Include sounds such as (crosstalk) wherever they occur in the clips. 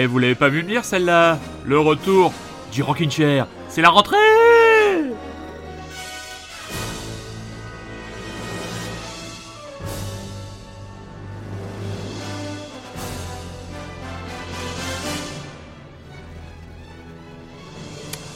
Eh, vous l'avez pas vu venir celle-là? Le retour du Rockin' Chair. C'est la rentrée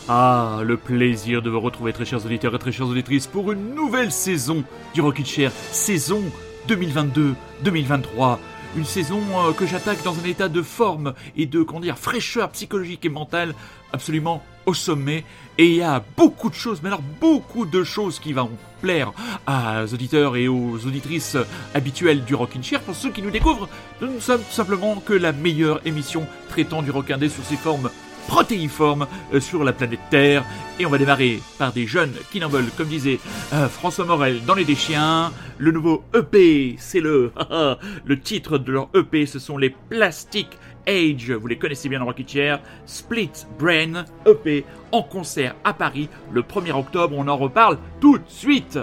Ah, le plaisir de vous retrouver, très chers auditeurs et très chères auditrices, pour une nouvelle saison du Rocket Chair, saison 2022-2023. Une saison euh, que j'attaque dans un état de forme et de, comment dire, fraîcheur psychologique et mentale absolument au sommet. Et il y a beaucoup de choses, mais alors beaucoup de choses qui vont plaire aux auditeurs et aux auditrices habituelles du Rockin' Chair. Pour ceux qui nous découvrent, nous ne sommes simplement que la meilleure émission traitant du rock indé sous ses formes protéiforme euh, sur la planète Terre. Et on va démarrer par des jeunes qui n'en veulent, comme disait euh, François Morel dans Les Déchiens. Le nouveau EP, c'est le, (laughs) le titre de leur EP, ce sont les Plastic Age, vous les connaissez bien dans Rocket Chair, Split Brain EP en concert à Paris le 1er octobre, on en reparle tout de suite.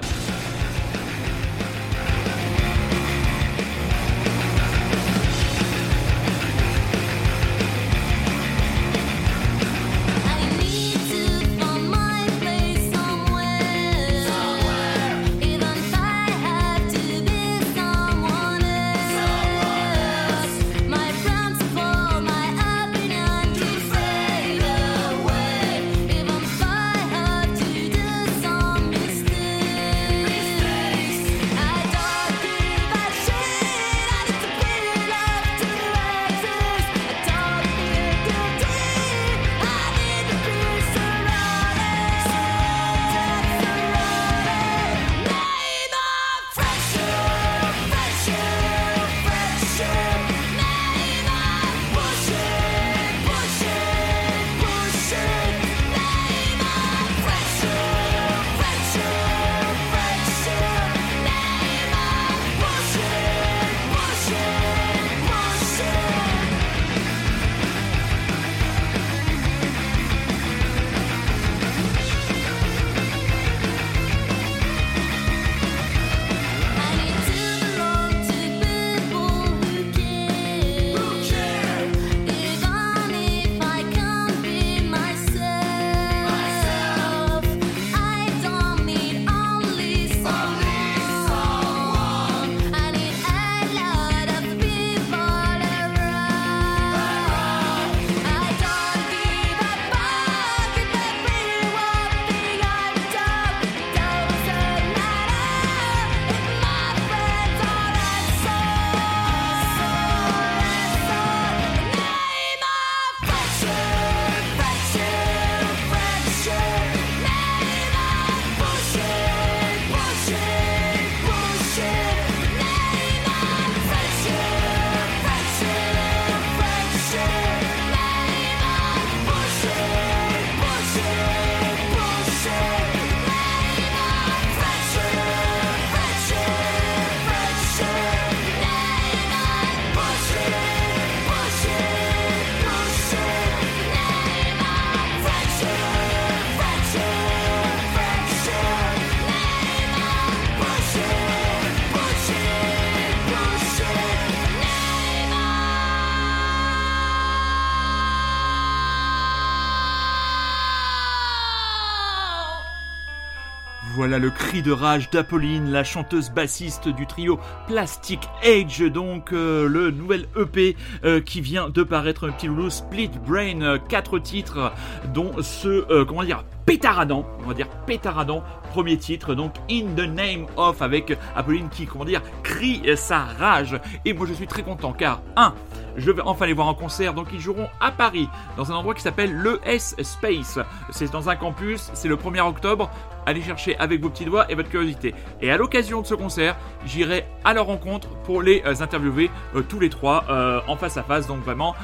De rage d'Apolline, la chanteuse bassiste du trio Plastic Age, donc euh, le nouvel EP euh, qui vient de paraître, un petit loulou Split Brain, euh, quatre titres, dont ce, comment dire, pétaradant, on va dire pétaradant, premier titre, donc In the Name of, avec Apolline qui, comment dire, crie sa rage. Et moi je suis très content car, un, je vais enfin les voir en concert. Donc ils joueront à Paris, dans un endroit qui s'appelle le S Space. C'est dans un campus, c'est le 1er octobre. Allez chercher avec vos petits doigts et votre curiosité. Et à l'occasion de ce concert, j'irai à leur rencontre pour les euh, interviewer euh, tous les trois euh, en face à face. Donc vraiment,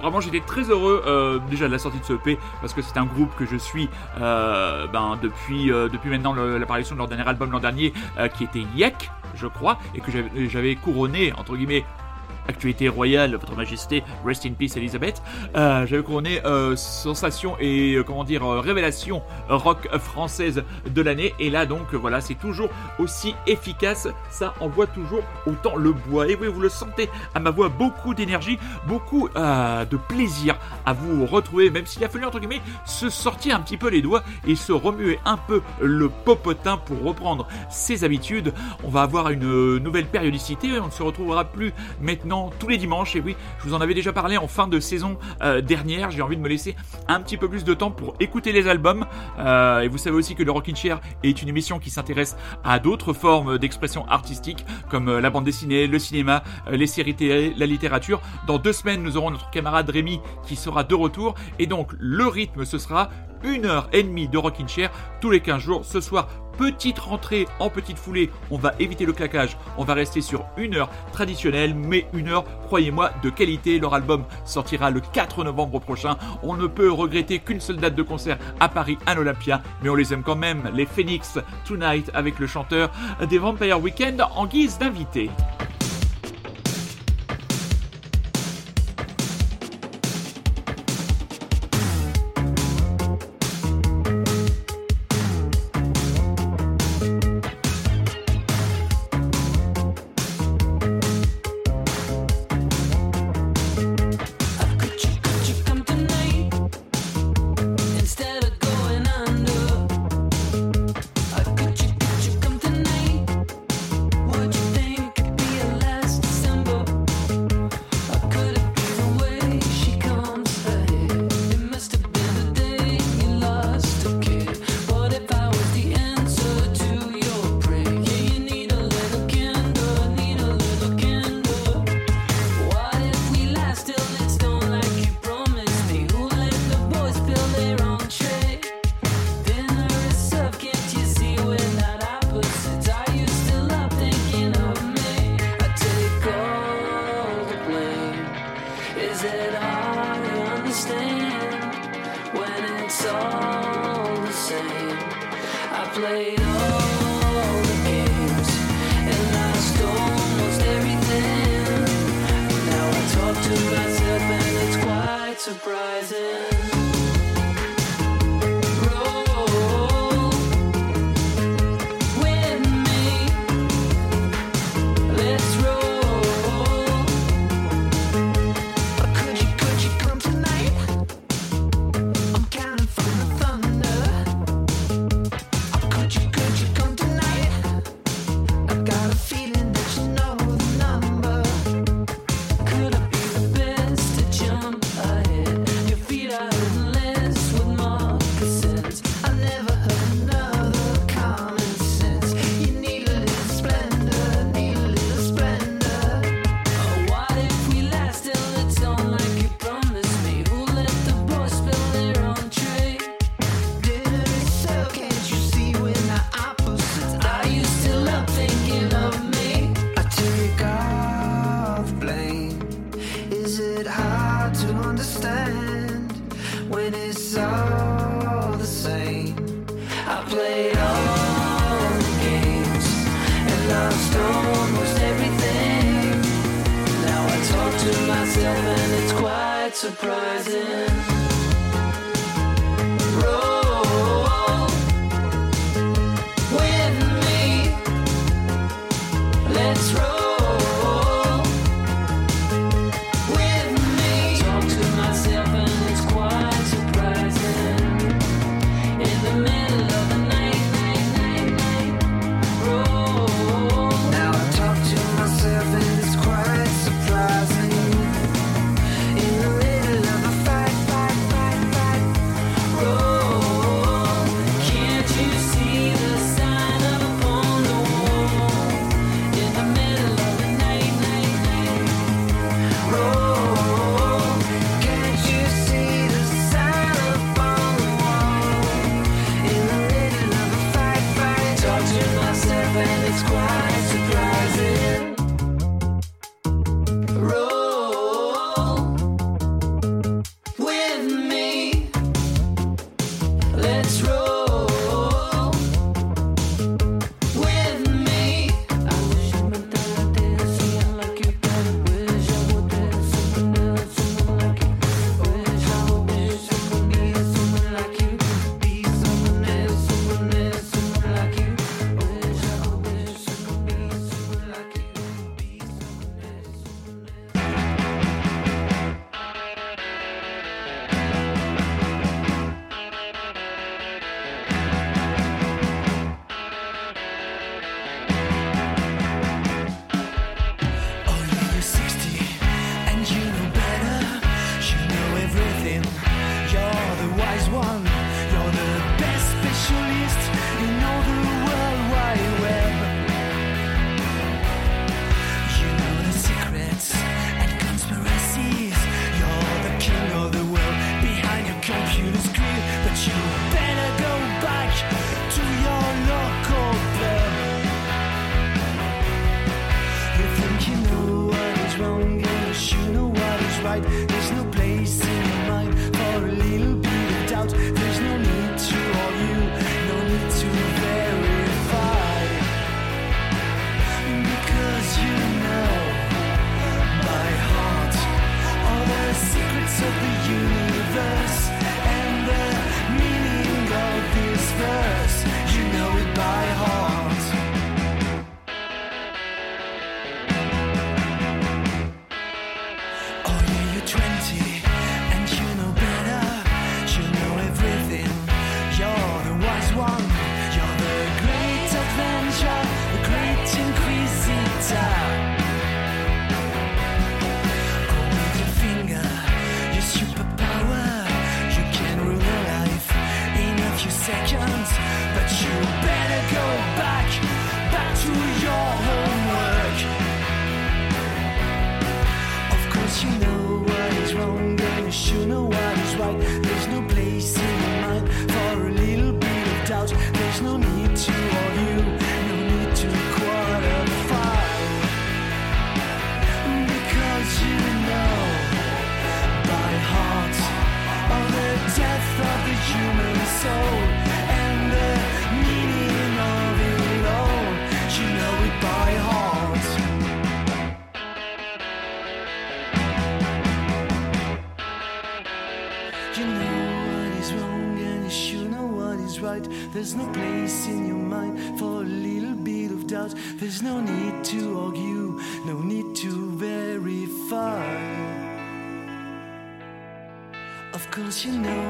vraiment j'étais très heureux déjà de la sortie de ce EP parce que c'est un groupe que je suis ben, depuis, depuis maintenant l'apparition de leur dernier album l'an dernier qui était Yek, je crois, et que j'avais couronné entre guillemets actualité royale, Votre Majesté, Rest in Peace Elizabeth. Euh, J'avais couronné euh, sensation et euh, comment dire révélation rock française de l'année. Et là donc voilà, c'est toujours aussi efficace. Ça envoie toujours autant le bois. Et oui, vous le sentez à ma voix, beaucoup d'énergie, beaucoup de plaisir à vous retrouver, même s'il a fallu entre guillemets se sortir un petit peu les doigts et se remuer un peu le popotin pour reprendre ses habitudes. On va avoir une nouvelle périodicité. On ne se retrouvera plus maintenant tous les dimanches. Et oui, je vous en avais déjà parlé en fin de saison euh, dernière. J'ai envie de me laisser un petit peu plus de temps pour écouter les albums. Euh, et vous savez aussi que le Rockin' Chair est une émission qui s'intéresse à d'autres formes d'expression artistique, comme euh, la bande dessinée, le cinéma, les séries télé, la littérature. Dans deux semaines, nous aurons notre camarade Rémi qui sera de retour. Et donc, le rythme, ce sera une heure et demie de Rockin' Chair tous les 15 jours. Ce soir, petite rentrée en petite foulée. On va éviter le claquage. On va rester sur une heure traditionnelle, mais une heure, croyez-moi, de qualité. Leur album sortira le 4 novembre prochain. On ne peut regretter qu'une seule date de concert à Paris, à l'Olympia, mais on les aime quand même. Les Phoenix Tonight avec le chanteur des Vampire Weekend en guise d'invité. We're on.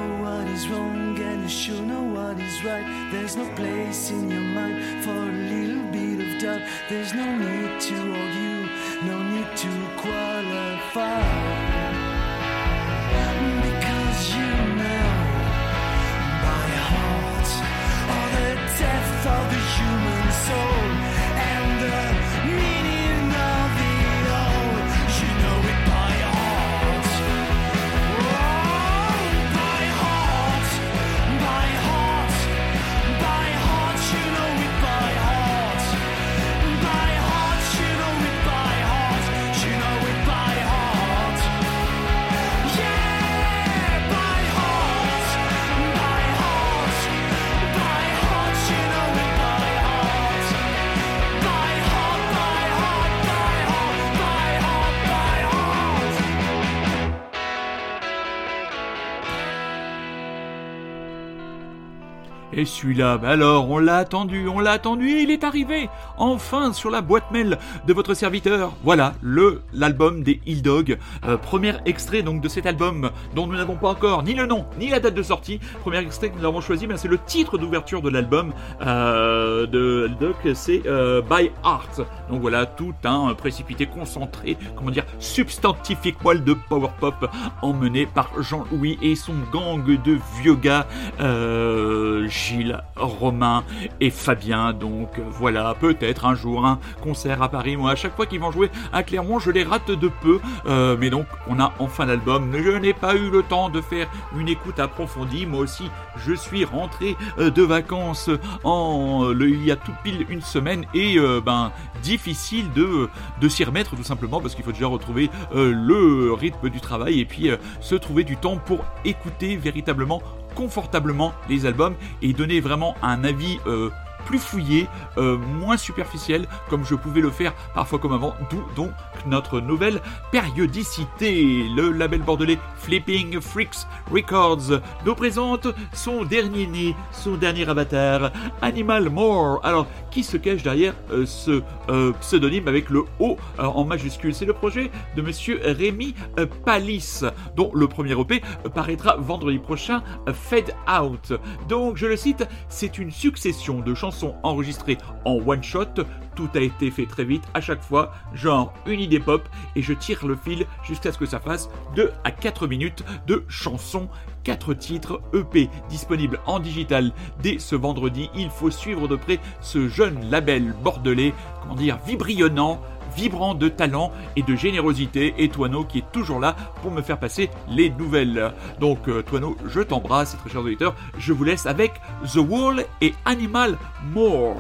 Know what is wrong, and you sure know what is right. There's no place in your mind for a little bit of doubt. There's no need to argue, no need to qualify. Because you know by heart all the depth of the human soul Et celui-là, bah alors, on l'a attendu, on l'a attendu et il est arrivé enfin sur la boîte mail de votre serviteur. Voilà, le l'album des Hill Dog. Euh, premier extrait donc de cet album dont nous n'avons pas encore ni le nom ni la date de sortie. Premier extrait que nous avons choisi, ben, c'est le titre d'ouverture de l'album euh, de Hill Dog, c'est euh, By Heart. Donc voilà, tout un précipité concentré, comment dire, substantifique poil de power pop emmené par Jean-Louis et son gang de vieux gars. Gilles, Romain et Fabien. Donc voilà, peut-être un jour un concert à Paris. Moi, à chaque fois qu'ils vont jouer à Clermont, je les rate de peu. Euh, mais donc, on a enfin l'album. Je n'ai pas eu le temps de faire une écoute approfondie. Moi aussi, je suis rentré euh, de vacances il y a tout pile une semaine et euh, ben difficile de s'y remettre tout simplement parce qu'il faut déjà retrouver le rythme du travail et puis se trouver du temps pour écouter véritablement confortablement les albums et donner vraiment un avis euh, plus fouillé, euh, moins superficiel, comme je pouvais le faire parfois comme avant, d'où donc notre nouvelle périodicité. Le label bordelais Flipping Freaks Records nous présente son dernier né, son dernier avatar, Animal More. Alors, qui se cache derrière euh, ce euh, pseudonyme avec le O en majuscule? C'est le projet de monsieur Rémi Palis, dont le premier EP euh, paraîtra vendredi prochain, Fade Out. Donc, je le cite, c'est une succession de chansons enregistrées en one shot. Tout a été fait très vite à chaque fois, genre une idée pop, et je tire le fil jusqu'à ce que ça fasse 2 à 4 minutes de chansons 4 titres EP disponibles en digital dès ce vendredi. Il faut suivre de près ce jeune label bordelais, comment dire, vibrionnant, vibrant de talent et de générosité, et Toineau qui est toujours là pour me faire passer les nouvelles. Donc euh, Toineau, je t'embrasse, très chers auditeurs, je vous laisse avec The Wall et Animal More.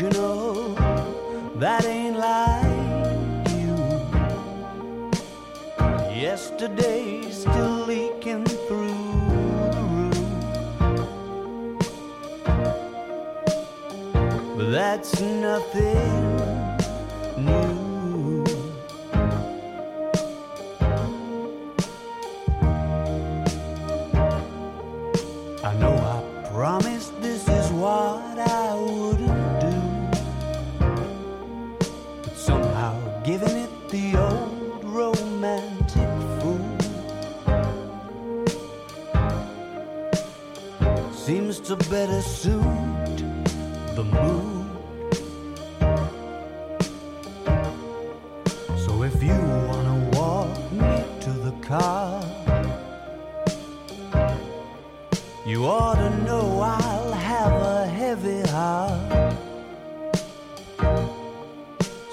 Emotional, that ain't like you. Yesterday's still leaking through the roof. But that's nothing new. I know I promised to better suit the mood. So if you wanna walk me to the car, you ought to know I'll have a heavy heart.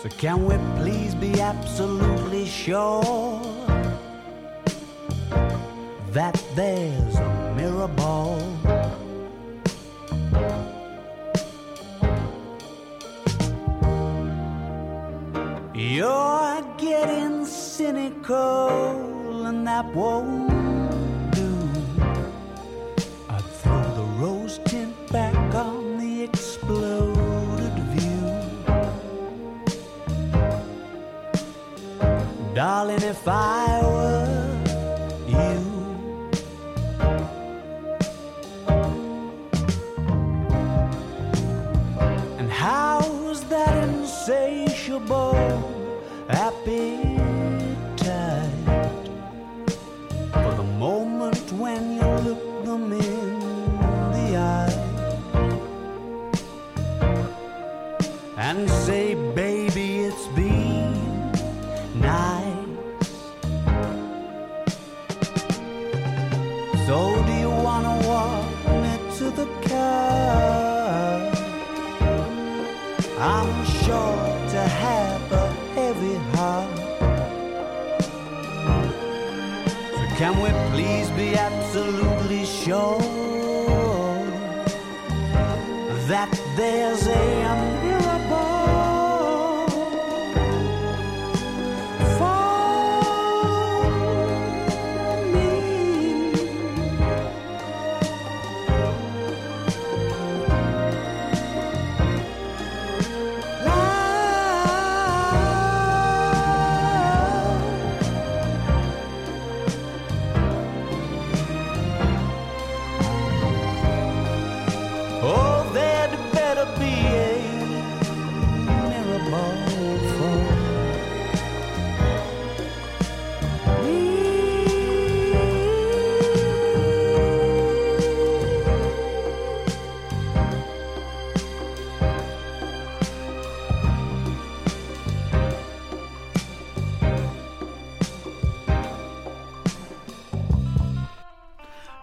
So can we please be absolutely sure that there's a You're getting cynical, and that won't do. I'd throw the rose tint back on the exploded view. Darling, if I can we please be absolutely sure that there's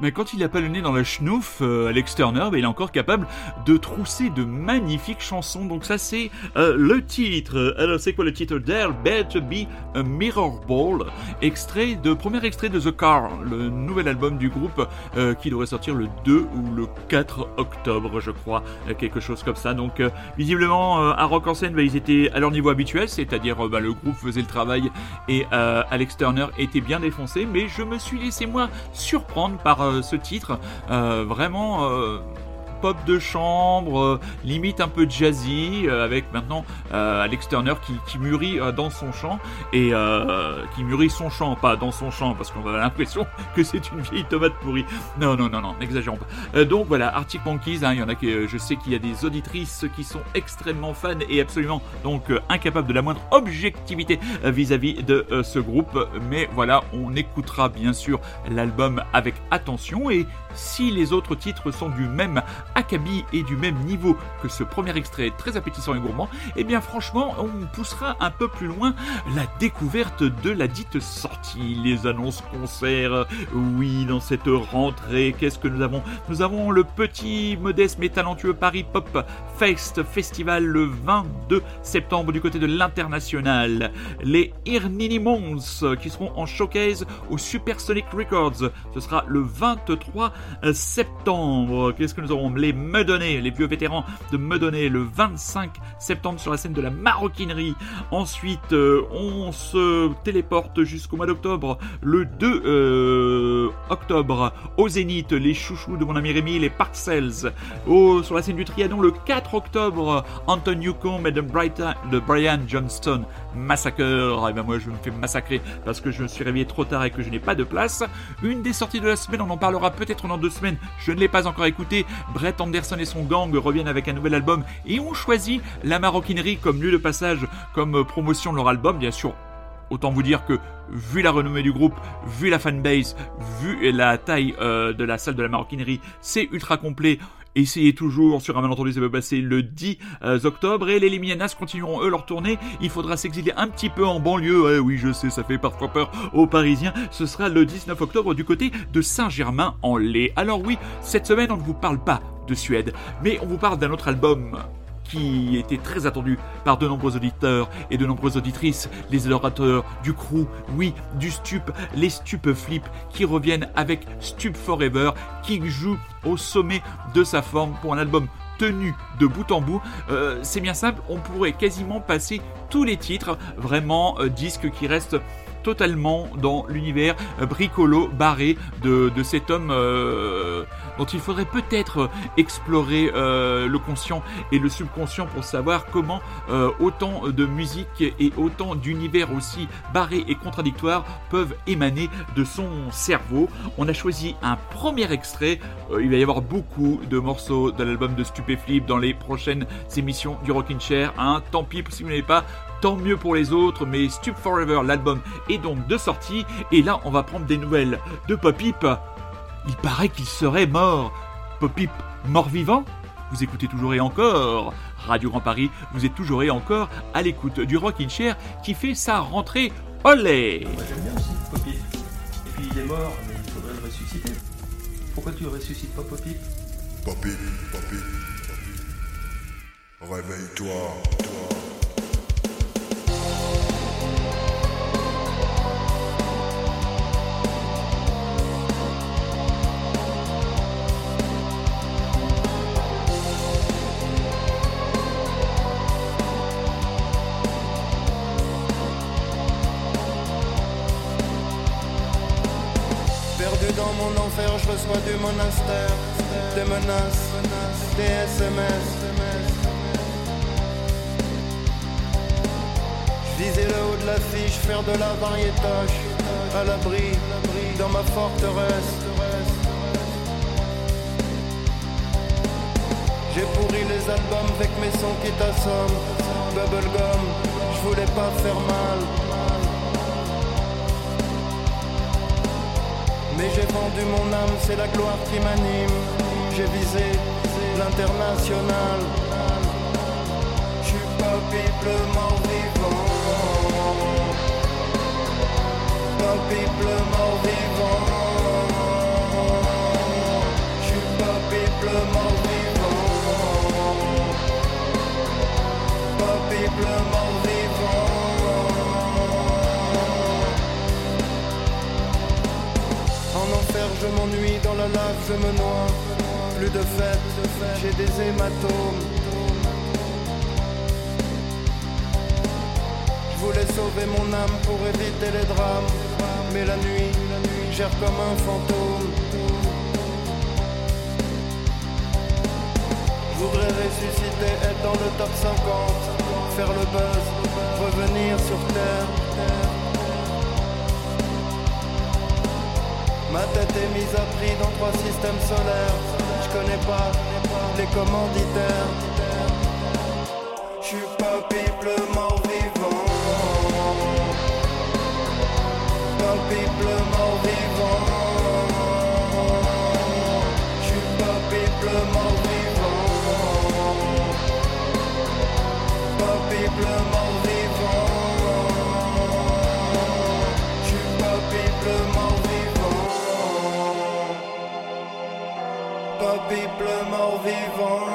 Mais quand il a pas le nez dans la schnouf, euh, Alex Turner, ben, il est encore capable de trousser de magnifiques chansons. Donc ça, c'est euh, le titre. Alors, c'est quoi le titre? There Better Be a Mirror Ball, extrait de premier extrait de The Car, le nouvel album du groupe euh, qui devrait sortir le 2 ou le 4 octobre, je crois, euh, quelque chose comme ça. Donc, euh, visiblement, euh, à Rock en scène, ben, ils étaient à leur niveau habituel, c'est-à-dire ben, le groupe faisait le travail et Alex Turner était bien défoncé, mais je me suis laissé moi surprendre par ce titre, Euh, vraiment. Pop de chambre, euh, limite un peu jazzy, euh, avec maintenant euh, Alex Turner qui, mûrit dans son chant et qui mûrit son chant, pas dans son chant, parce qu'on a l'impression (laughs) que c'est une vieille tomate pourrie. Non, non, non, non, n'exagérons pas. Donc voilà, Arctic Monkeys, hein, y en je sais qu'il y a des auditrices qui sont extrêmement fans et absolument donc incapables de la moindre objectivité vis-à-vis de ce groupe, mais voilà, on écoutera bien sûr l'album avec attention et si les autres titres sont du même acabit et du même niveau que ce premier extrait très appétissant et gourmand, eh bien franchement, on poussera un peu plus loin la découverte de la dite sortie, les annonces concerts. Oui, dans cette rentrée, qu'est-ce que nous avons? Nous avons le petit, modeste mais talentueux Paris Pop Fest Festival le 22 septembre du côté de l'international. Les Irnini Mons qui seront en showcase au Supersonic Records. Ce sera le 23 septembre. Qu'est-ce que nous aurons Les Meudonné, les vieux vétérans de Meudonné, le 25 septembre sur la scène de la maroquinerie. Ensuite, euh, on se téléporte jusqu'au mois d'octobre, le 2 euh, octobre, au Zénith, les chouchous de mon ami Rémi, les Parcels. Au, sur la scène du Trianon, le 4 octobre, Anton Newcomb et de Brian Johnston, Massacre. Et ben moi, je me fais massacrer parce que je me suis réveillé trop tard et que je n'ai pas de place. Une des sorties de la semaine, on en parlera peut-être dans deux semaines. Je ne l'ai pas encore écouté. Brett Anderson et son gang reviennent avec un nouvel album et ont choisi la maroquinerie comme lieu de passage, comme promotion de leur album. Bien sûr, Autant vous dire que, vu la renommée du groupe, vu la fanbase, vu la taille euh, de la salle de la maroquinerie, c'est ultra complet. Essayez toujours sur un malentendu, ça va passer le 10 euh, octobre et les Limianas continueront eux leur tournée. Il faudra s'exiler un petit peu en banlieue. Eh oui, je sais, ça fait parfois peur aux Parisiens. Ce sera le 19 octobre du côté de Saint-Germain-en-Laye. Alors oui, cette semaine, on ne vous parle pas de Suède, mais on vous parle d'un autre album qui était très attendu par de nombreux auditeurs et de nombreuses auditrices, les adorateurs du crew, oui, du stup, les stup flip qui reviennent avec Stup Forever, qui joue au sommet de sa forme pour un album tenu de bout en bout. Euh, c'est bien simple, on pourrait quasiment passer tous les titres, vraiment euh, disques qui restent totalement dans l'univers euh, bricolo barré de, cet homme euh, dont il faudrait peut-être explorer euh, le conscient et le subconscient pour savoir comment euh, autant de musique et autant d'univers aussi barrés et contradictoires peuvent émaner de son cerveau. On a choisi un premier extrait. Euh, il va y avoir beaucoup de morceaux de l'album de Stupéflip dans les prochaines émissions du Rockin' Chair. Hein. Tant pis si vous n'avez pas tant mieux pour les autres, mais Stup Forever, l'album est donc de sortie, et là on va prendre des nouvelles de Popip. Il paraît qu'il serait mort. Popip, mort-vivant Vous écoutez toujours et encore Radio Grand Paris, vous êtes toujours et encore à l'écoute du Rockin' Chair qui fait sa rentrée. Olé Moi j'aime bien aussi Poppy. Et puis il est mort, mais il faudrait le ressusciter. Pourquoi tu le ressuscites pas Poppy Papy, papy, papy. Réveille-toi, toi. Reçois du monastère des menaces, des SMS. Visais le haut de l'affiche, faire de la variétage, à l'abri, dans ma forteresse. J'ai pourri les albums avec mes sons qui t'assomment. Bubblegum, je voulais pas faire mal. Vendu mon âme, c'est la gloire qui m'anime. J'ai visé l'international. Je suis pas piple mort vivant. Pas piple mort vivant. Je suis pas piple mort vivant. Pas je m'ennuie, dans la lave, je me noie. Plus de fête, j'ai des hématomes. Je voulais sauver mon âme pour éviter les drames. Mais la nuit, gère comme un fantôme. Je voudrais ressusciter, être dans le top 50. Faire le buzz, revenir sur terre. Ma tête est mise à prix dans trois systèmes solaires. Je connais pas les commanditaires. Je suis pas piple mort vivant. Pas piple mort vivant. Je suis pas piple mort vivant. Pas mort Pas piple mort vivant.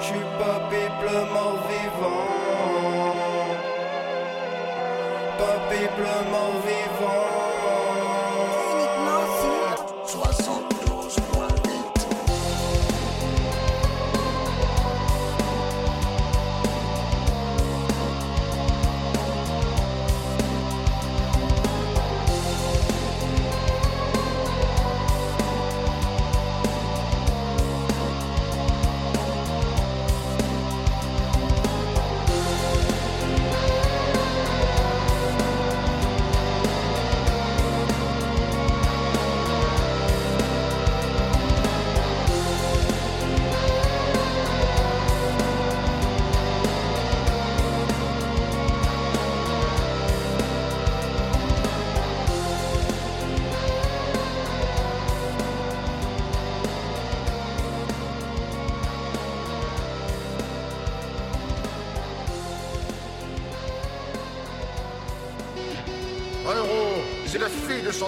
Je suis pas piple mort vivant. Pas piple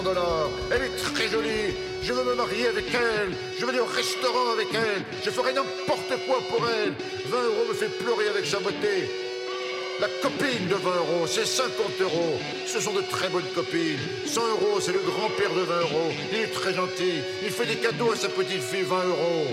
de 100 dollars. Elle est très jolie. Je veux me marier avec elle. Je veux aller au restaurant avec elle. Je ferai n'importe quoi pour elle. 20 euros me fait pleurer avec sa beauté. La copine de 20 euros, c'est 50 euros. Ce sont de très bonnes copines. 100 euros, c'est le grand-père de 20 euros. Il est très gentil. Il fait des cadeaux à sa petite fille, 20 euros.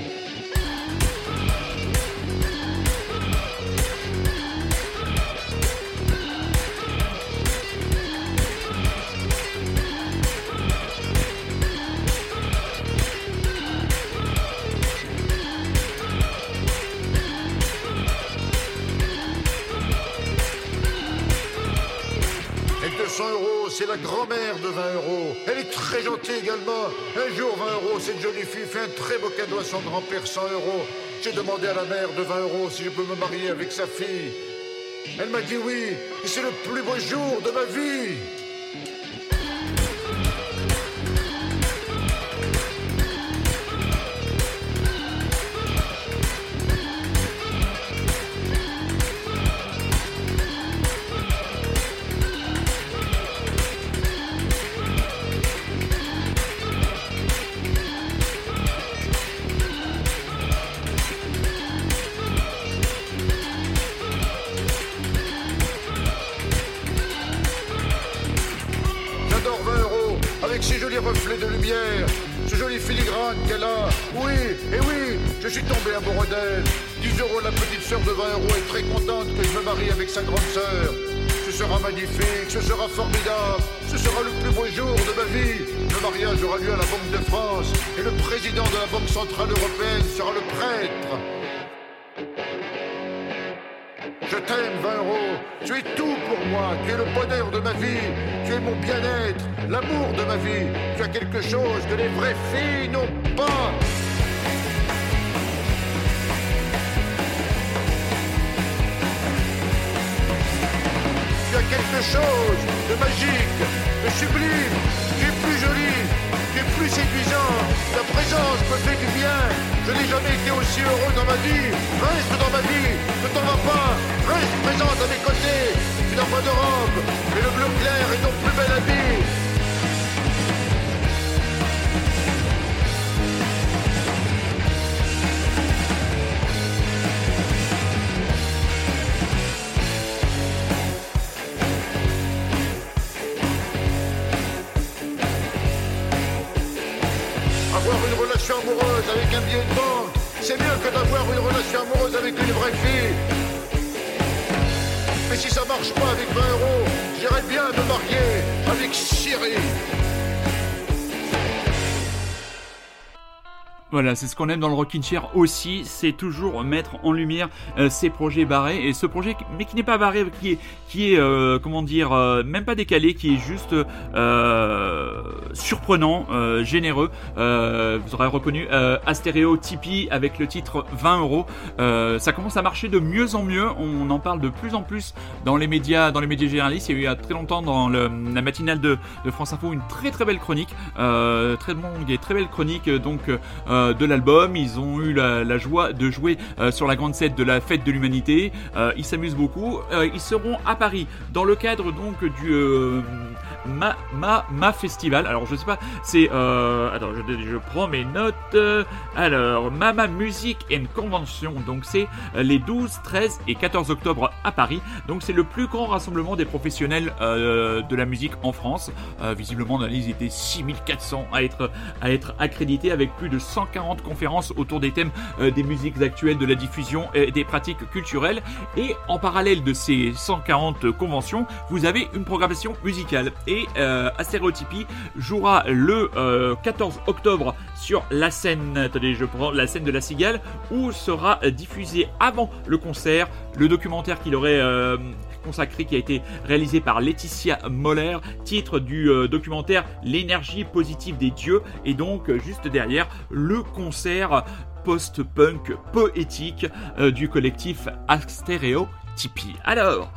Très gentille également. Un jour, 20 euros, cette jolie fille fait un très beau cadeau à son grand-père, 100 euros. J'ai demandé à la mère de 20 euros si je peux me marier avec sa fille. Elle m'a dit oui, et c'est le plus beau jour de ma vie. Et le président de la Banque Centrale Européenne sera le prêtre. Je t'aime, 20 euros. Tu es tout pour moi. Tu es le bonheur de ma vie. Tu es mon bien-être, l'amour de ma vie. Tu as quelque chose que les vraies filles n'ont pas. Tu as quelque chose de magique, de sublime. Plus séduisant. Ta présence me fait du bien. Je n'ai jamais été aussi heureux dans ma vie. Reste dans ma vie, ne t'en vas pas. Reste présente à mes côtés. Tu n'as pas de robe, mais le bleu clair est ton plus bel habit. Mais si ça marche pas avec 20 euros, j'irais bien me marier avec Cyril. Voilà, c'est ce qu'on aime dans le Rockin' Chair aussi, c'est toujours mettre en lumière euh, ces projets barrés et ce projet, mais qui n'est pas barré, qui est, qui est, euh, comment dire, euh, même pas décalé, qui est juste euh, surprenant, généreux. Vous aurez reconnu Astéréo Tipeee avec le titre 20 euros. Ça commence à marcher de mieux en mieux. On en parle de plus en plus dans les médias, dans les médias généralistes. Il y a eu très longtemps dans la matinale de, France Info une très très belle chronique, très longue et très belle chronique donc de l'album. Ils ont eu la, joie de jouer euh, sur la grande scène de la fête de l'humanité. Euh, ils s'amusent beaucoup. Euh, ils seront à Paris dans le cadre donc du euh, Ma Ma Ma Festival. Alors je sais pas, c'est euh, attends, je, je prends mes notes. Euh, Alors Mama Music and Convention. Donc c'est euh, les 12, 13 et 14 octobre à Paris. Donc c'est le plus grand rassemblement des professionnels euh, de la musique en France. Euh, visiblement dans la liste, il était 6400 à être à être accrédités avec plus de 140 conférences autour des thèmes euh, des musiques actuelles, de la diffusion et des pratiques culturelles. Et en parallèle de ces 140 conventions, vous avez une programmation musicale. Et euh, jouera le euh, 14 octobre sur la scène, de la Cigale, où sera euh, diffusé avant le concert le documentaire qu'il aurait euh, consacré qui a été réalisé par Laetitia Moller, titre du euh, documentaire L'énergie positive des dieux, et donc euh, juste derrière le concert post-punk poétique euh, du collectif Astéréo Tipeee. Alors,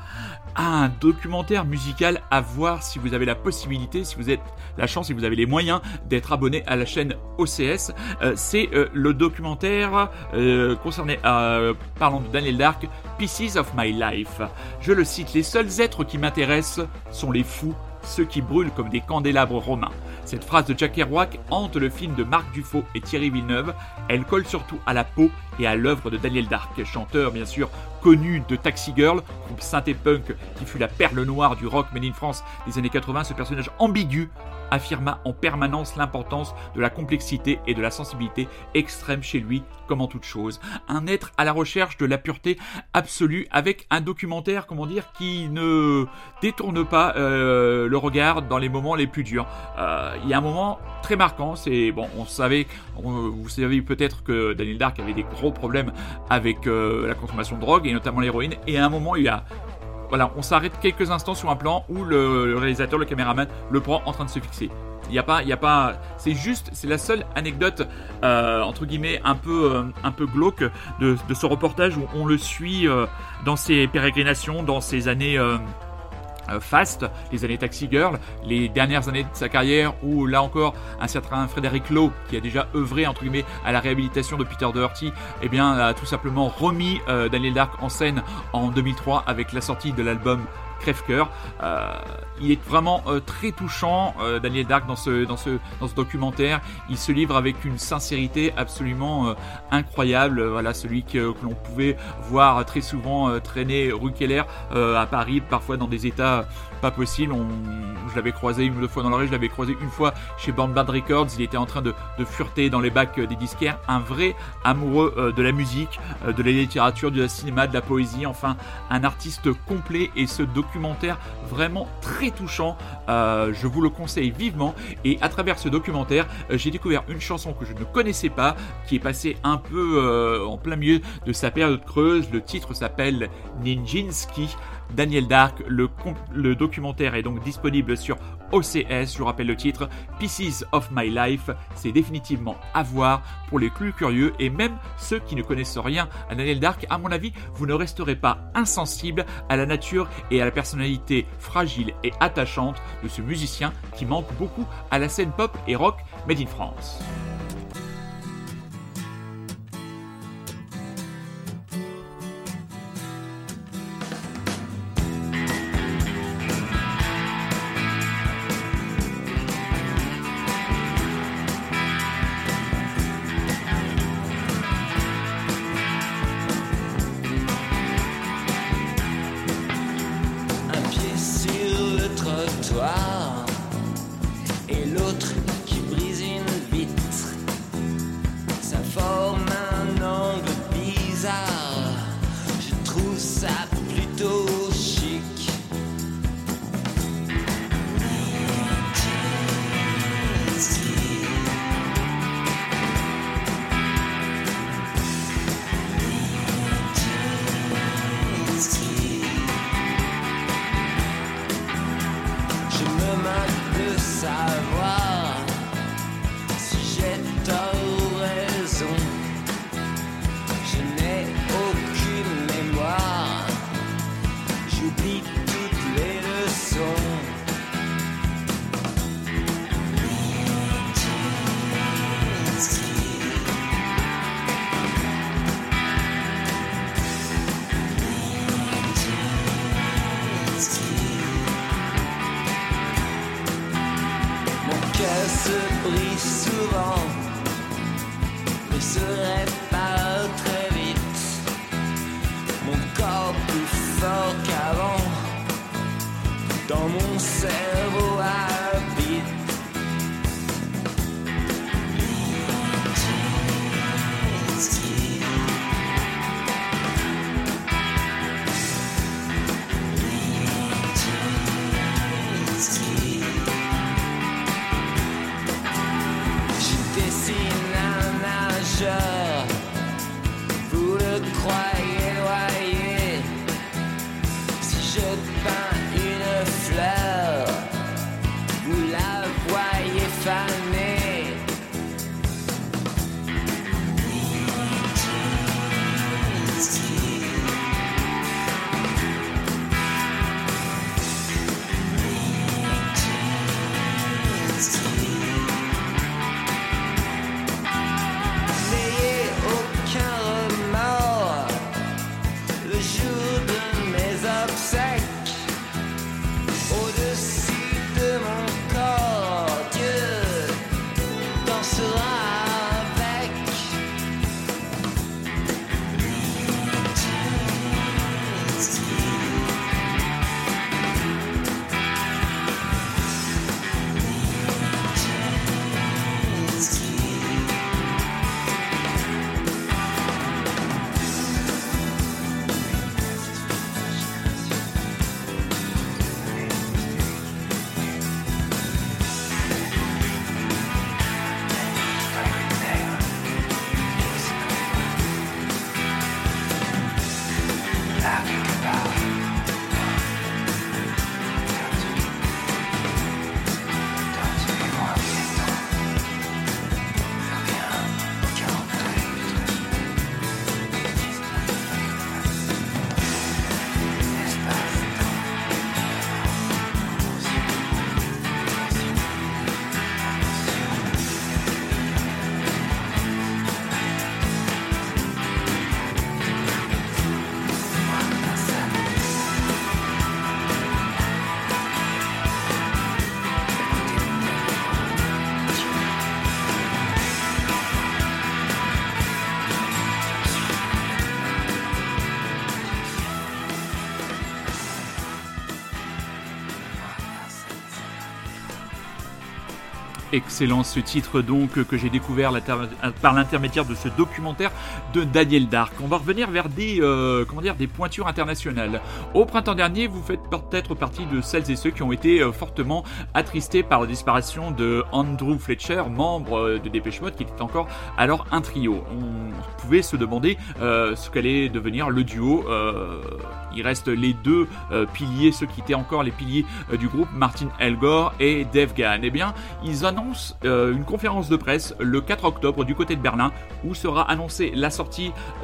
un documentaire musical à voir si vous avez la possibilité, si vous êtes la chance, si vous avez les moyens d'être abonné à la chaîne OCS. Euh, c'est euh, le documentaire euh, concerné, parlant de Daniel Dark, Pieces of My Life. Je le cite, les seuls êtres qui m'intéressent sont les fous ceux qui brûlent comme des candélabres romains. Cette phrase de Jack Kerouac hante le film de Marc Dufaux et Thierry Villeneuve. Elle colle surtout à la peau et à l'œuvre de Daniel Dark, chanteur bien sûr connu de Taxi Girl, groupe synthé punk qui fut la perle noire du rock made in France des années 80. Ce personnage ambigu affirma en permanence l'importance de la complexité et de la sensibilité extrême chez lui, comme en toute chose. Un être à la recherche de la pureté absolue avec un documentaire, comment dire, qui ne détourne pas euh, le regard dans les moments les plus durs. Euh, Il y a un moment très marquant, c'est bon, on savait, vous savez peut-être que Daniel Dark avait des gros problèmes avec euh, la consommation de drogue notamment l'héroïne. Et à un moment, il y a voilà, on s'arrête quelques instants sur un plan où le, réalisateur, le caméraman, le prend en train de se fixer. Il n'y a pas, pas, c'est juste, c'est la seule anecdote euh, entre guillemets un peu, euh, un peu glauque de, de ce reportage où on le suit euh, dans ses pérégrinations, dans ses années. Euh, Fast, les années Taxi Girl, les dernières années de sa carrière où là encore un certain Frédéric Lowe qui a déjà œuvré entre guillemets à la réhabilitation de Peter Doherty, eh bien a tout simplement remis euh, Daniel Dark en scène en 2003 avec la sortie de l'album Crève-cœur. Euh, il est vraiment euh, très touchant, euh, Daniel Dark, dans ce, dans, ce, dans ce documentaire. Il se livre avec une sincérité absolument incroyable. Voilà, celui que, que l'on pouvait voir très souvent traîner rue Keller à Paris, parfois dans des états pas possibles. On, je l'avais croisé une ou deux fois dans la rue, je l'avais croisé une fois chez Born Bad Records. Il était en train de, fureter dans les bacs euh, des disquaires. Un vrai amoureux euh, de la musique, euh, de la littérature, du cinéma, de la poésie. Enfin, un artiste complet et ce documentaire vraiment très touchant. Je vous le conseille vivement. Et à travers ce documentaire, j'ai découvert une chanson que je ne connaissais pas, qui est passée un peu en plein milieu de sa période creuse. Le titre s'appelle Ninjinski. Daniel Dark, le, documentaire est donc disponible sur OCS, je vous rappelle le titre, Pieces of My Life, c'est définitivement à voir pour les plus curieux et même ceux qui ne connaissent rien à Daniel Dark, à mon avis, vous ne resterez pas insensible à la nature et à la personnalité fragile et attachante de ce musicien qui manque beaucoup à la scène pop et rock made in France. Se brise souvent, ne se répare très vite. Mon corps plus fort qu'avant, dans mon cerveau excellent ce titre donc que j'ai découvert par l'intermédiaire de ce documentaire Daniel Dark. On va revenir vers des euh, comment dire des pointures internationales. Au printemps dernier, vous faites peut-être partie de celles et ceux qui ont été euh, fortement attristés par la disparition de Andrew Fletcher, membre euh, de Dépêche Mode, qui était encore alors un trio. On pouvait se demander ce qu'allait devenir le duo. Il reste les deux piliers, ceux qui étaient encore les piliers du groupe, Martin Elgore et Dave Gahan. Eh bien, ils annoncent une conférence de presse le 4 octobre du côté de Berlin où sera annoncée la sortie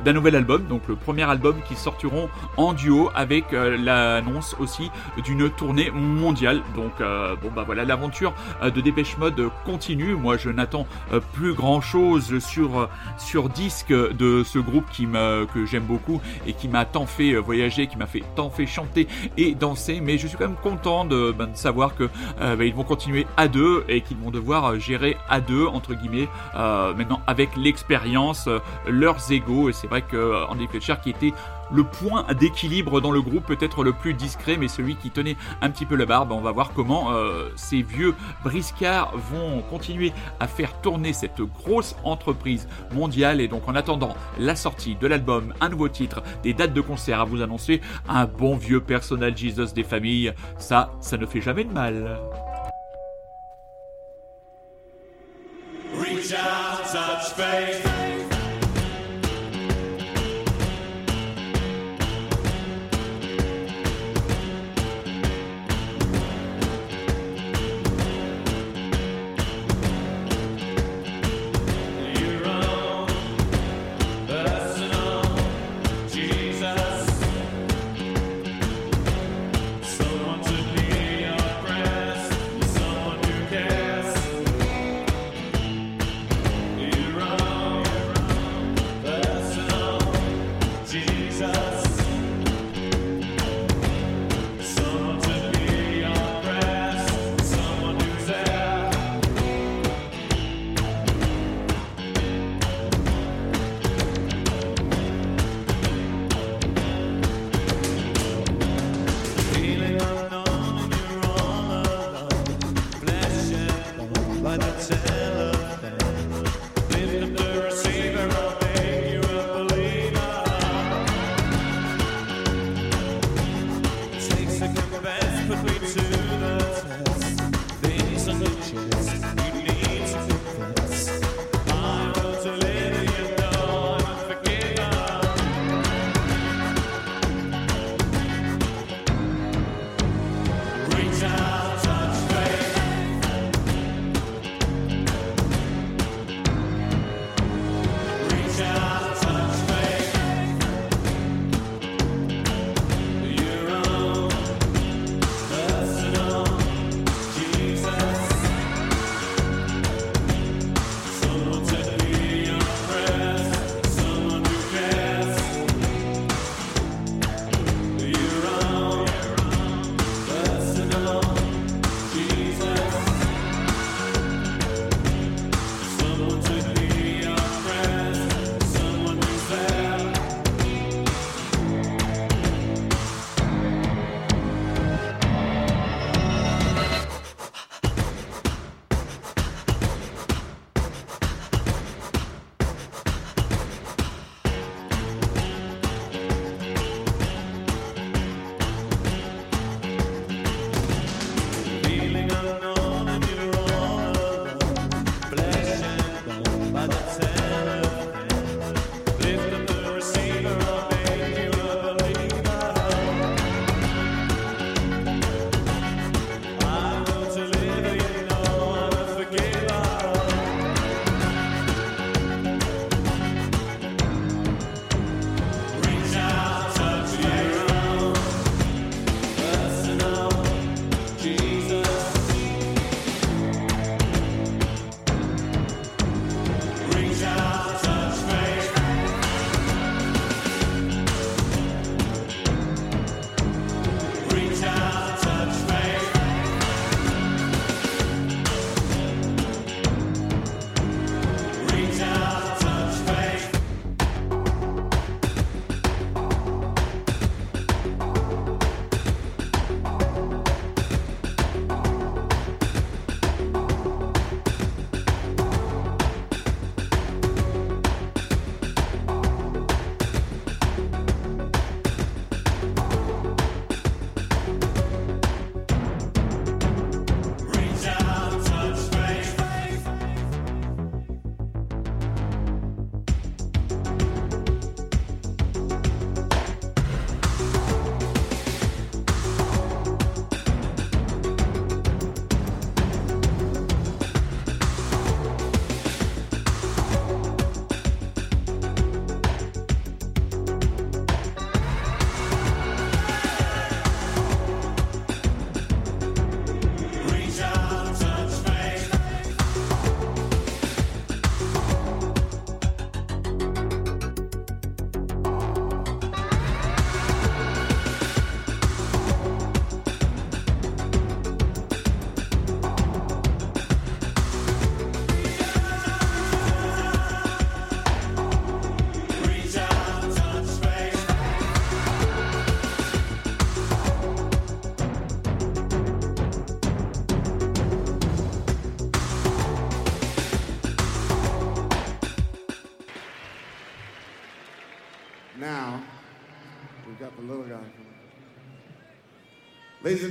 d'un nouvel album, donc le premier album qui sortiront en duo avec euh, l'annonce aussi d'une tournée mondiale. Donc euh, bon bah voilà, l'aventure euh, de Dépêche Mode continue. Moi je n'attends plus grand chose sur sur disque de ce groupe qui me que j'aime beaucoup et qui m'a tant fait voyager, qui m'a fait tant fait chanter et danser. Mais je suis quand même content de, ben, savoir que ben, ils vont continuer à deux et qu'ils vont devoir gérer à deux entre guillemets maintenant avec l'expérience leurs Et c'est vrai que euh, Andy Fletcher qui était le point d'équilibre dans le groupe, peut-être le plus discret, mais celui qui tenait un petit peu la barbe. On va voir comment euh, ces vieux briscards vont continuer à faire tourner cette grosse entreprise mondiale. Et donc, en attendant la sortie de l'album, un nouveau titre, des dates de concert à vous annoncer, un bon vieux personnel Jesus des familles, ça, ça ne fait jamais de mal.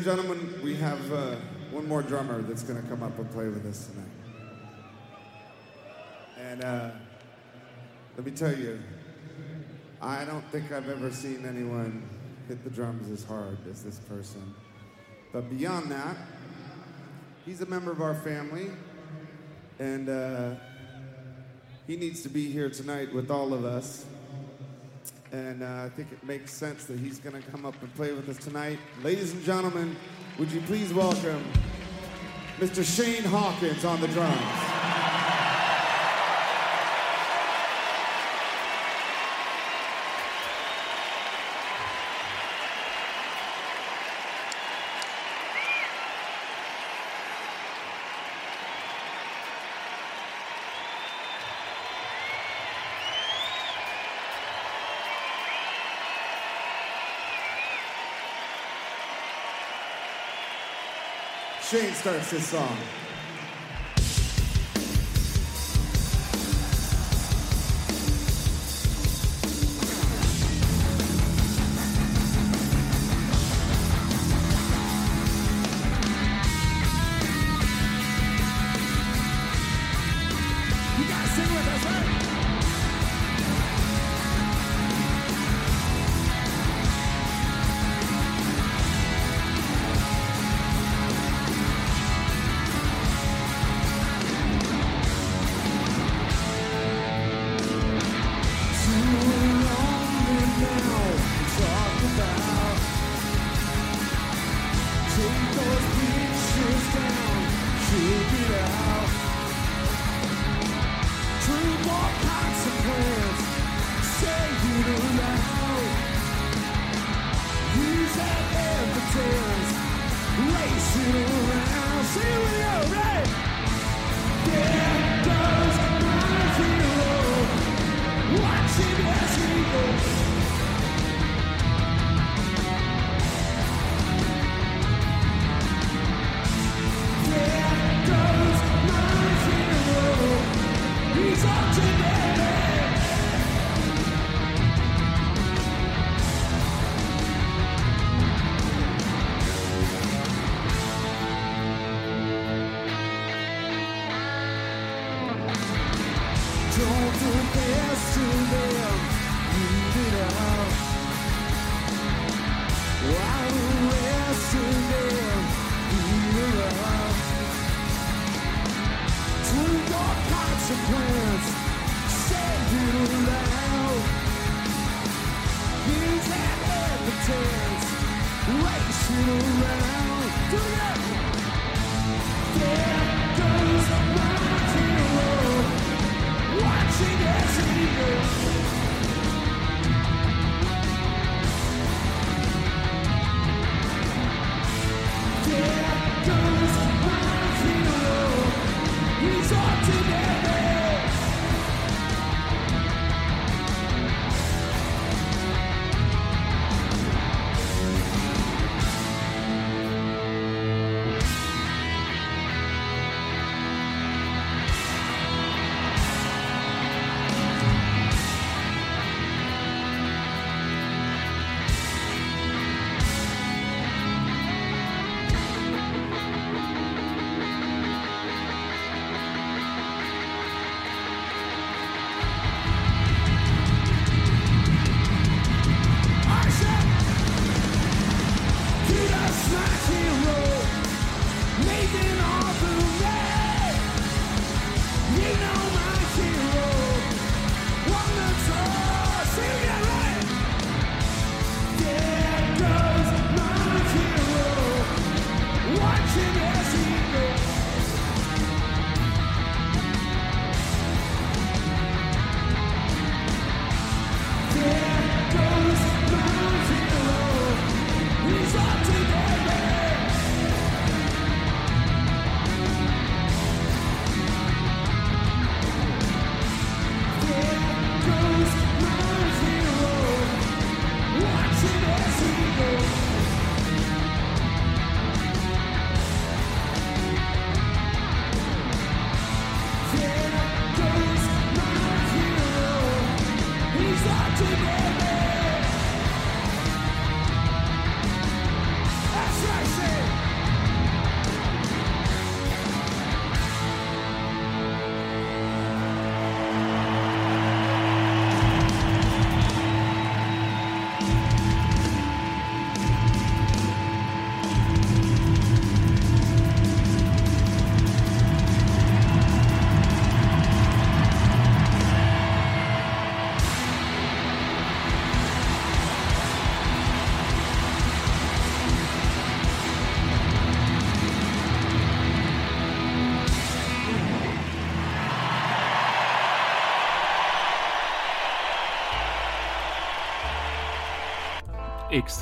And gentlemen, we have uh, one more drummer that's going to come up and play with us tonight. And uh, let me tell you, I don't think I've ever seen anyone hit the drums as hard as this person. But beyond that, he's a member of our family, and uh, he needs to be here tonight with all of us. And uh, I think it makes sense that he's going to come up and play with us tonight. Ladies and gentlemen, would you please welcome Mr. Shane Hawkins on the drums. Shane starts this song.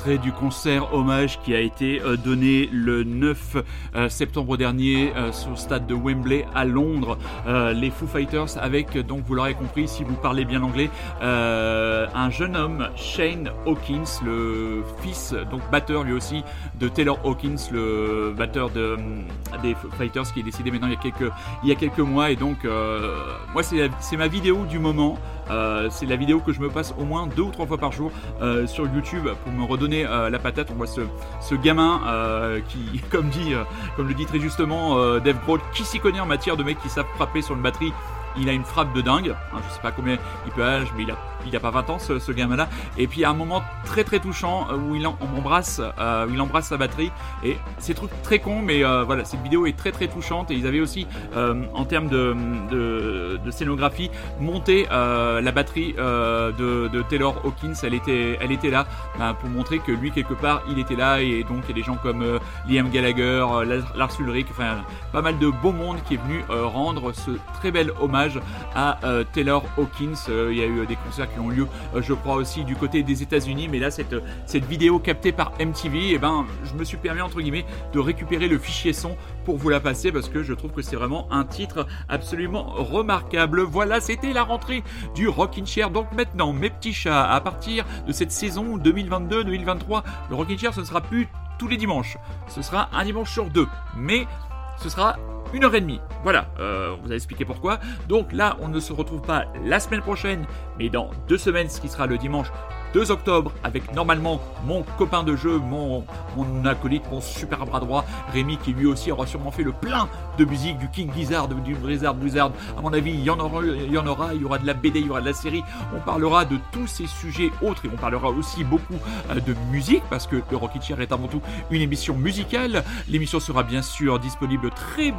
Du concert hommage qui a été euh, donné le 9 euh, septembre dernier euh, sur le stade de Wembley à Londres. Les Foo Fighters avec, donc vous l'aurez compris si vous parlez bien anglais, un jeune homme, Shane Hawkins, le fils, donc batteur lui aussi, de Taylor Hawkins, le batteur de, hum, des Foo Fighters qui est décédé maintenant il y a quelques, il y a quelques mois. Et donc, moi, c'est ma vidéo du moment. Euh, c'est la vidéo que je me passe au moins deux ou trois fois par jour euh, sur YouTube pour me redonner euh, la patate. On voit ce, gamin qui, (laughs) comme dit, le dit très justement Dave Grohl, qui s'y connaît en matière de mecs qui savent frapper sur une batterie. Il a une frappe de dingue. Hein, je sais pas combien il peut âge, mais il a, il a pas 20 ans ce, gamin-là. Et puis a un moment très très touchant euh, où euh, il embrasse sa batterie. Et c'est truc très con, mais euh, voilà, cette vidéo est très très touchante. Et ils avaient aussi, en termes de, scénographie, monté la batterie de, Taylor Hawkins. Elle était, là ben, pour montrer que lui quelque part il était là. Et donc il y a des gens comme Liam Gallagher, Lars- Ulrich, enfin pas mal de beau monde qui est venu rendre ce très bel hommage à Taylor Hawkins. Il y a eu des concerts qui ont lieu, euh, je crois aussi du côté des États-Unis, mais là cette cette vidéo captée par MTV, et ben je me suis permis entre guillemets de récupérer le fichier son pour vous la passer parce que je trouve que c'est vraiment un titre absolument remarquable. Voilà, c'était la rentrée du Rockin' Chair. Donc maintenant, mes petits chats, à partir de cette saison 2022-2023, le Rockin' Chair ce ne sera plus tous les dimanches. Ce sera un dimanche sur deux, mais ce sera une heure et demie. Voilà, euh, on vous a expliqué pourquoi. Donc là, on ne se retrouve pas la semaine prochaine, mais dans deux semaines, ce qui sera le dimanche 2 octobre, avec normalement mon copain de jeu, mon, mon acolyte, mon super bras droit, Rémi, qui lui aussi aura sûrement fait le plein de musique du King Gizzard, du Blizzard Blizzard. À mon avis, il y en aura, il y en aura, il y aura de la BD, il y aura de la série. On parlera de tous ces sujets autres et on parlera aussi beaucoup euh, de musique parce que le Rocket Chair est avant tout une émission musicale. L'émission sera bien sûr disponible très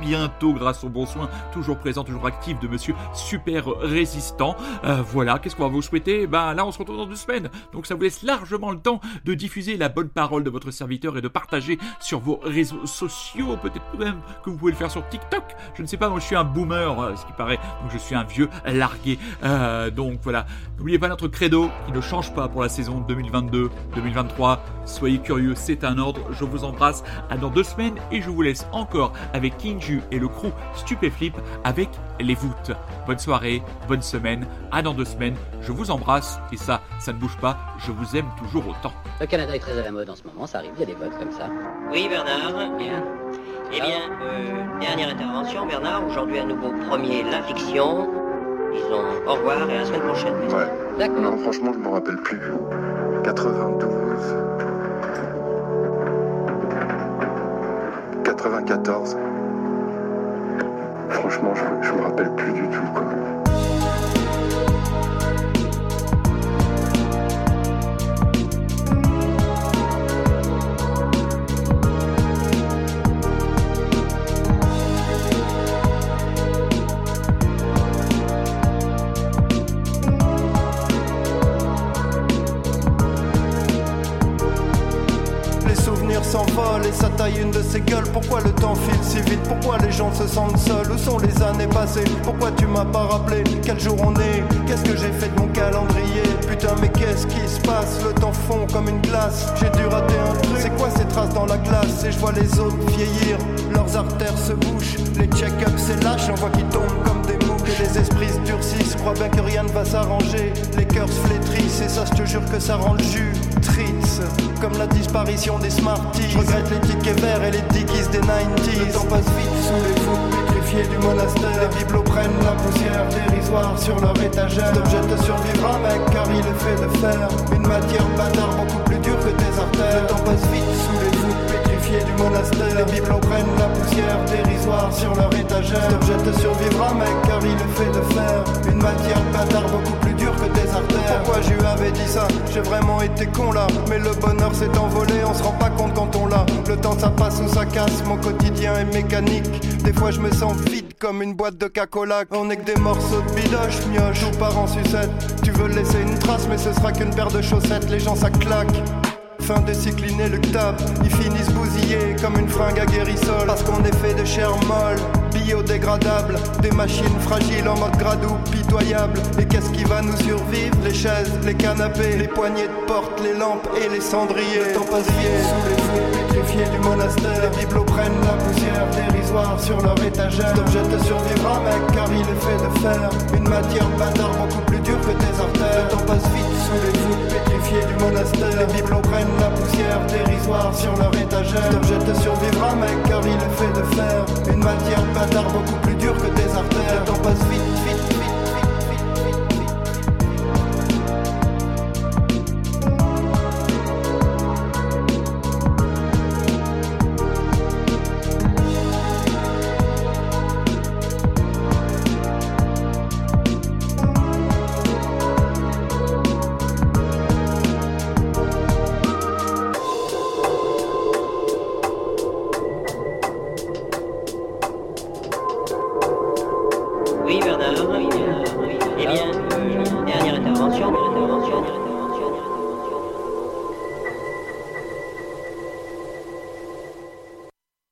grâce au bon soin toujours présent, toujours actif de Monsieur Super Résistant. Euh, voilà, qu'est-ce qu'on va vous souhaiter? Ben là, on se retrouve dans deux semaines, donc ça vous laisse largement le temps de diffuser la bonne parole de votre serviteur et de partager sur vos réseaux sociaux, peut-être même que vous pouvez le faire sur TikTok. Je ne sais pas, moi je suis un boomer, euh, ce qui paraît, donc je suis un vieux largué. Euh, donc voilà, n'oubliez pas notre credo qui ne change pas pour la saison 2022-2023. Soyez curieux, c'est un ordre. Je vous embrasse à dans deux semaines et je vous laisse encore avec Kinju et le crew Stupéflip avec les voûtes. Bonne soirée, bonne semaine, à dans deux semaines. Je vous embrasse et ça, ça ne bouge pas. Je vous aime toujours autant. Le Canada est très à la mode en ce moment, ça arrive, il y a des votes comme ça. Oui, Bernard. Bien. Eh bien, euh, dernière intervention, Bernard. Aujourd'hui, à nouveau, premier La Fiction. Disons au revoir et à la semaine prochaine. Ouais. D'accord. Non, franchement, je me rappelle plus. 92. 94. Franchement, je, je me rappelle plus du tout, quoi. Ça taille une de ces gueules. Pourquoi le temps file si vite? Pourquoi les gens se sentent seuls? Où sont les années passées? Pourquoi tu m'as pas rappelé Quel jour on est? Qu'est-ce que j'ai fait de mon calendrier? Putain mais qu'est-ce qui se passe? Le temps fond comme une glace. J'ai dû rater un truc. C'est quoi ces traces dans la glace? Et je vois les autres vieillir. Leurs artères se bouchent Les check-ups c'est lâche. On voit qu'ils tombent comme les esprits se durcissent. Crois bien que rien ne va s'arranger. Les cœurs se flétrissent Et ça je te jure que ça rend le jus Tritz Comme la disparition des Smarties. Je regrette les tickets verts et les dickies des 90s Le temps passe vite sous les voûtes pétrifiées du monastère. Les bibelots prennent la poussière dérisoire sur leur étagère. Cet objet te survivra mec car il est fait de fer Une matière bâtard beaucoup plus dure que tes artères. Le temps passe vite sous les du Les bibelots prennent la poussière dérisoire sur leur étagère. Cet objet te survivra mec car il est fait de fer Une matière bâtard beaucoup plus dure que tes artères. Pourquoi je lui avais dit ça? J'ai vraiment été con là. Mais le bonheur s'est envolé On se rend pas compte quand on l'a. Le temps ça passe ou ça casse Mon quotidien est mécanique. Des fois je me sens vide comme une boîte de Coca-Cola On est que des morceaux de bidoche mioche. Tout part en sucette. Tu veux laisser une trace mais ce sera qu'une paire de chaussettes. Les gens ça claque Fin cycle inéluctable, ils finissent bousillés comme une fringue à guérissol Parce qu'on est fait de chair molle biodégradables, des machines fragiles en mode gradou pitoyable. Et qu'est-ce qui va nous survivre? Les chaises, les canapés, les poignées de porte, les lampes et les cendriers. Le temps passe vite sous les voûtes pétrifiées du monastère. Les bibelots prennent la poussière dérisoire sur leur étagère. Cet objet te survivra, mec, car il est fait de fer. Une matière bâtard beaucoup plus dure que tes artères. Le temps passe vite sous les voûtes pétrifiées du monastère. Les bibelots prennent la poussière dérisoire sur leur étagère. Cet objet te survivra, mec, car il est fait de fer. Une matière bâtard beaucoup plus dure que tes artères. Le temps passe vite, vite,